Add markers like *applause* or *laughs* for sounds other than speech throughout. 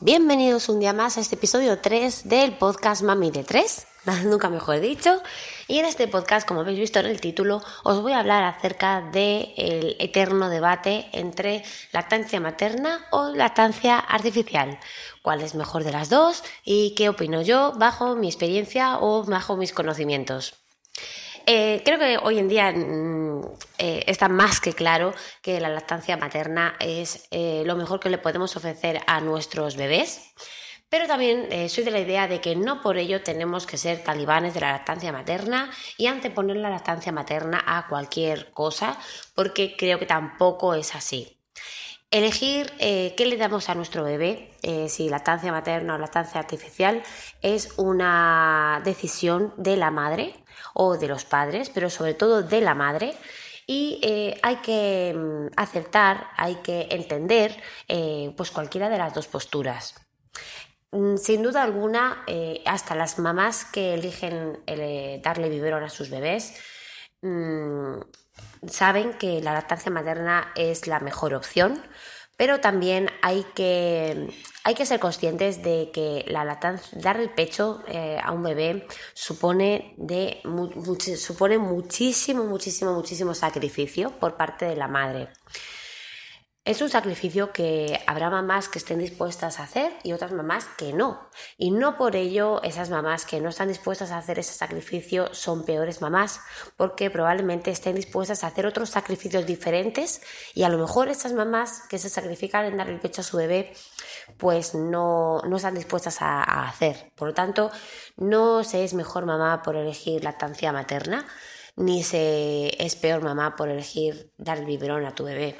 Bienvenidos un día más a este episodio 3 del podcast Mami de 3, *laughs* nunca mejor dicho. Y en este podcast, como habéis visto en el título, os voy a hablar acerca del eterno debate entre lactancia materna o lactancia artificial. ¿Cuál es mejor de las dos? ¿Y qué opino yo bajo mi experiencia o bajo mis conocimientos? Eh, creo que hoy en día mm, eh, está más que claro que la lactancia materna es eh, lo mejor que le podemos ofrecer a nuestros bebés. Pero también soy de la idea de que no por ello tenemos que ser talibanes de la lactancia materna y anteponer la lactancia materna a cualquier cosa, porque creo que tampoco es así. Elegir qué le damos a nuestro bebé, si lactancia materna o lactancia artificial, es una decisión de la madre o de los padres, pero sobre todo de la madre. Y eh, hay que mm, aceptar, hay que entender eh, pues cualquiera de las dos posturas. Mm, sin duda alguna, eh, hasta las mamás que eligen darle biberón a sus bebés mm, saben que la lactancia materna es la mejor opción pero también hay que, hay que ser conscientes de que la lactancia, dar el pecho eh, a un bebé supone, de, supone muchísimo, muchísimo, muchísimo sacrificio por parte de la madre. Es un sacrificio que habrá mamás que estén dispuestas a hacer y otras mamás que no. Y no por ello esas mamás que no están dispuestas a hacer ese sacrificio son peores mamás, porque probablemente estén dispuestas a hacer otros sacrificios diferentes y a lo mejor esas mamás que se sacrifican en dar el pecho a su bebé pues no, no están dispuestas a, a hacer. Por lo tanto, no se es mejor mamá por elegir lactancia materna, ni se es peor mamá por elegir dar el biberón a tu bebé.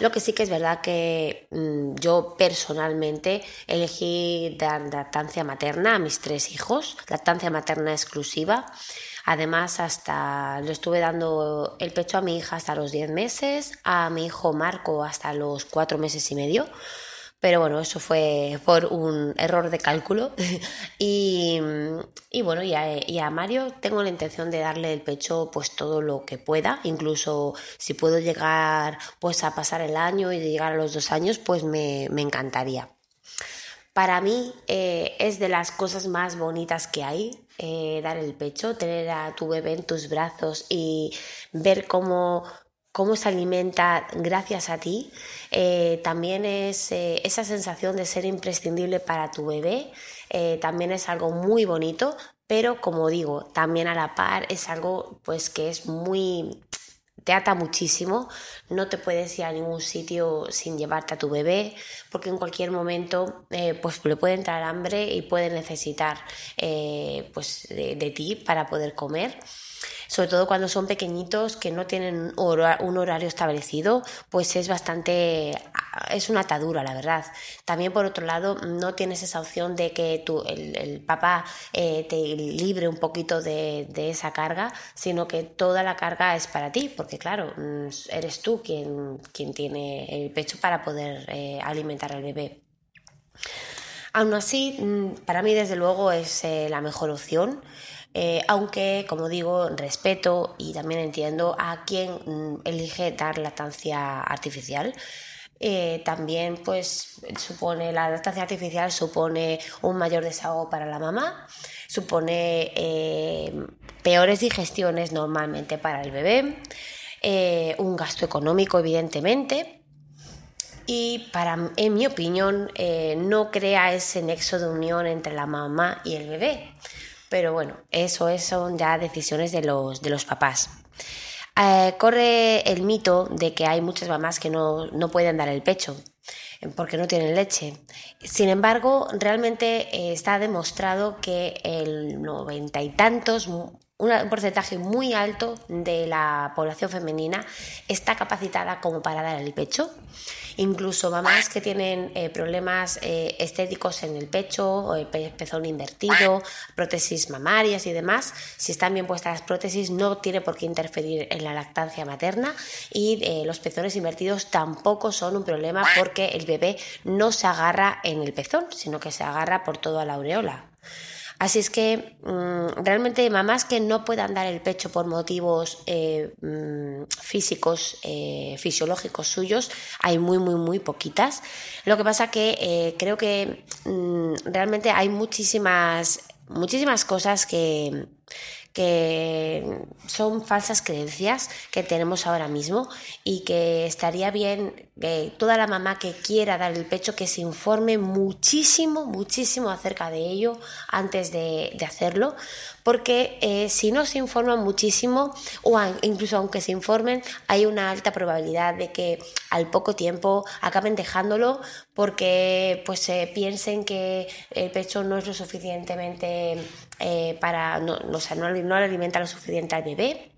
Lo que sí que es verdad que mm, yo personalmente elegí dar lactancia materna a mis tres hijos, lactancia materna exclusiva. Además, hasta le estuve dando el pecho a mi hija hasta los 10 meses, a mi hijo Marco hasta los 4 meses y medio pero bueno, eso fue por un error de cálculo. *laughs* y, bueno, y a, Mario tengo la intención de darle el pecho pues todo lo que pueda, incluso si puedo llegar pues a pasar el año y llegar a los dos años, pues me, encantaría. Para mí eh, es de las cosas más bonitas que hay, eh, dar el pecho, tener a tu bebé en tus brazos y ver cómo cómo se alimenta gracias a ti, eh, también es eh, esa sensación de ser imprescindible para tu bebé, eh, también es algo muy bonito, pero como digo, también a la par es algo pues que es muy te ata muchísimo, no te puedes ir a ningún sitio sin llevarte a tu bebé, porque en cualquier momento pues le puede entrar hambre y puede necesitar pues de ti para poder comer sobre todo cuando son pequeñitos que no tienen un horario establecido, pues es bastante, es una atadura, la verdad. También por otro lado, no tienes esa opción de que tu, el, papá eh, te libre un poquito de, esa carga, sino que toda la carga es para ti, porque claro, mm, eres tú quien, quien tiene el pecho para poder eh, alimentar al bebé. Aún así, mm, para mí desde luego es eh, la mejor opción. Eh, aunque, como digo, respeto y también entiendo a quien mm, elige dar lactancia artificial. Eh, también pues supone la lactancia artificial supone un mayor desahogo para la mamá supone eh, peores digestiones normalmente para el bebé un gasto económico evidentemente y para en mi opinión no crea ese nexo de unión entre la mamá y el bebé pero bueno, eso, son ya decisiones de los, de los papás. Eh, corre el mito de que hay muchas mamás que no, no pueden dar el pecho porque no tienen leche. Sin embargo, realmente eh, está demostrado que el noventa y tantos, un porcentaje muy alto de la población femenina está capacitada como para dar el pecho incluso mamás que tienen eh, problemas eh, estéticos en el pecho, o el pezón invertido, prótesis mamarias y demás, si están bien puestas las prótesis no tiene por qué interferir en la lactancia materna y eh, los pezones invertidos tampoco son un problema porque el bebé no se agarra en el pezón, sino que se agarra por toda la aureola. Así es que mm, realmente mamás que no puedan dar el pecho por motivos eh, mm, físicos, eh, fisiológicos suyos, hay muy, muy, muy poquitas. Lo que pasa que eh, creo que mm, realmente hay muchísimas, muchísimas cosas que que son falsas creencias que tenemos ahora mismo y que estaría bien que toda la mamá que quiera dar el pecho que se informe muchísimo, muchísimo acerca de ello antes de, hacerlo, porque eh, si no se informan muchísimo o incluso aunque se informen, hay una alta probabilidad de que al poco tiempo acaben dejándolo porque pues piensen que el pecho no es lo suficientemente eh, para, no, no, no, no le alimenta lo suficiente al bebé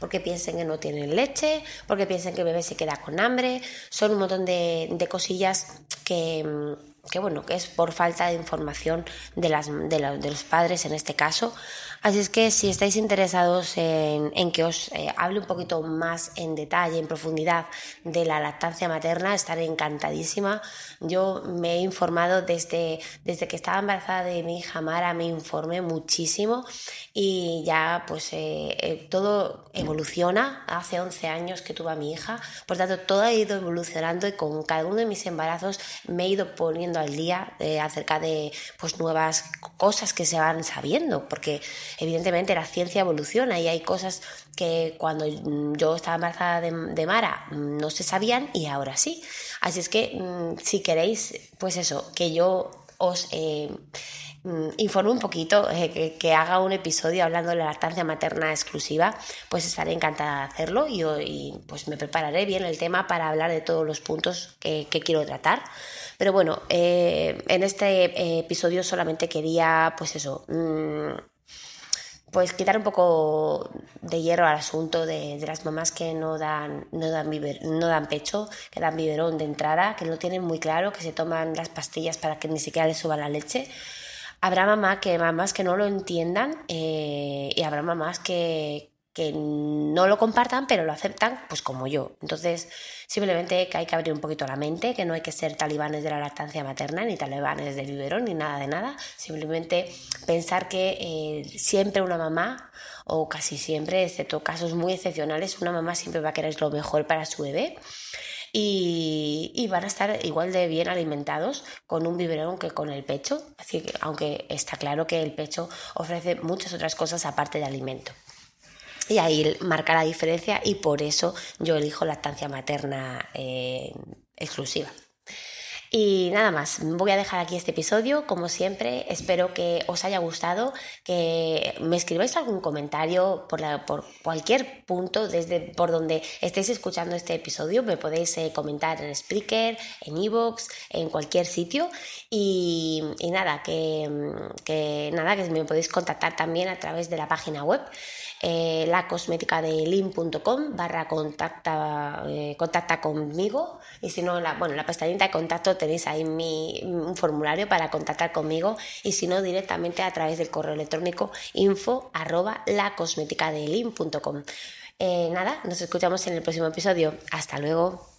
porque piensen que no tienen leche, porque piensen que el bebé se queda con hambre, son un montón de, de cosillas que, que, bueno, que es por falta de información de, las, de, de los padres en este caso. Así es que si estáis interesados en, en que os eh, hable un poquito más en detalle, en profundidad de la lactancia materna, estaré encantadísima. Yo me he informado desde, desde que estaba embarazada de mi hija Mara, me informé muchísimo y ya pues eh, eh, todo evoluciona. Hace 11 años que tuve a mi hija, por tanto todo ha ido evolucionando y con cada uno de mis embarazos me he ido poniendo al día acerca de pues nuevas cosas que se van sabiendo, porque evidentemente la ciencia evoluciona y hay cosas que cuando yo estaba embarazada de, Mara no se sabían y ahora sí. Así es que mm, si queréis, pues eso, que yo os eh, mm, informe un poquito, eh, que, haga un episodio hablando de la lactancia materna exclusiva, pues estaré encantada de hacerlo y, pues me prepararé bien el tema para hablar de todos los puntos que, quiero tratar. Pero bueno, eh, en este episodio solamente quería, pues eso, mm, pues quitar un poco de hierro al asunto de, las mamás que no dan, no, dan no dan pecho, que dan biberón de entrada, que no tienen muy claro, que se toman las pastillas para que ni siquiera les suba la leche. Habrá mamás que, mamás que no lo entiendan eh, y habrá mamás que, que no lo compartan, pero lo aceptan, pues como yo. Entonces, simplemente que hay que abrir un poquito la mente, que no hay que ser talibanes de la lactancia materna, ni talibanes del biberón, ni nada de nada. Simplemente pensar que eh, siempre una mamá, o casi siempre, excepto casos muy excepcionales, una mamá siempre va a querer lo mejor para su bebé. Y, van a estar igual de bien alimentados con un biberón que con el pecho, así que, aunque está claro que el pecho ofrece muchas otras cosas aparte de alimento. Y ahí marca la diferencia y por eso yo elijo lactancia materna eh, exclusiva. Y nada más, voy a dejar aquí este episodio, como siempre, espero que os haya gustado, que me escribáis algún comentario por, por cualquier punto, desde por donde estéis escuchando este episodio, me podéis eh, comentar en Spreaker, en Evox, en cualquier sitio. Y, nada, que, que, nada, que me podéis contactar también a través de la página web eh, la cosmética de lin.com barra contacta, eh, contacta conmigo y si no, la, bueno, en la pestañita de contacto tenéis ahí mi, un formulario para contactar conmigo y si no directamente a través del correo electrónico info arroba la cosmética de. Eh, nada, nos escuchamos en el próximo episodio. Hasta luego.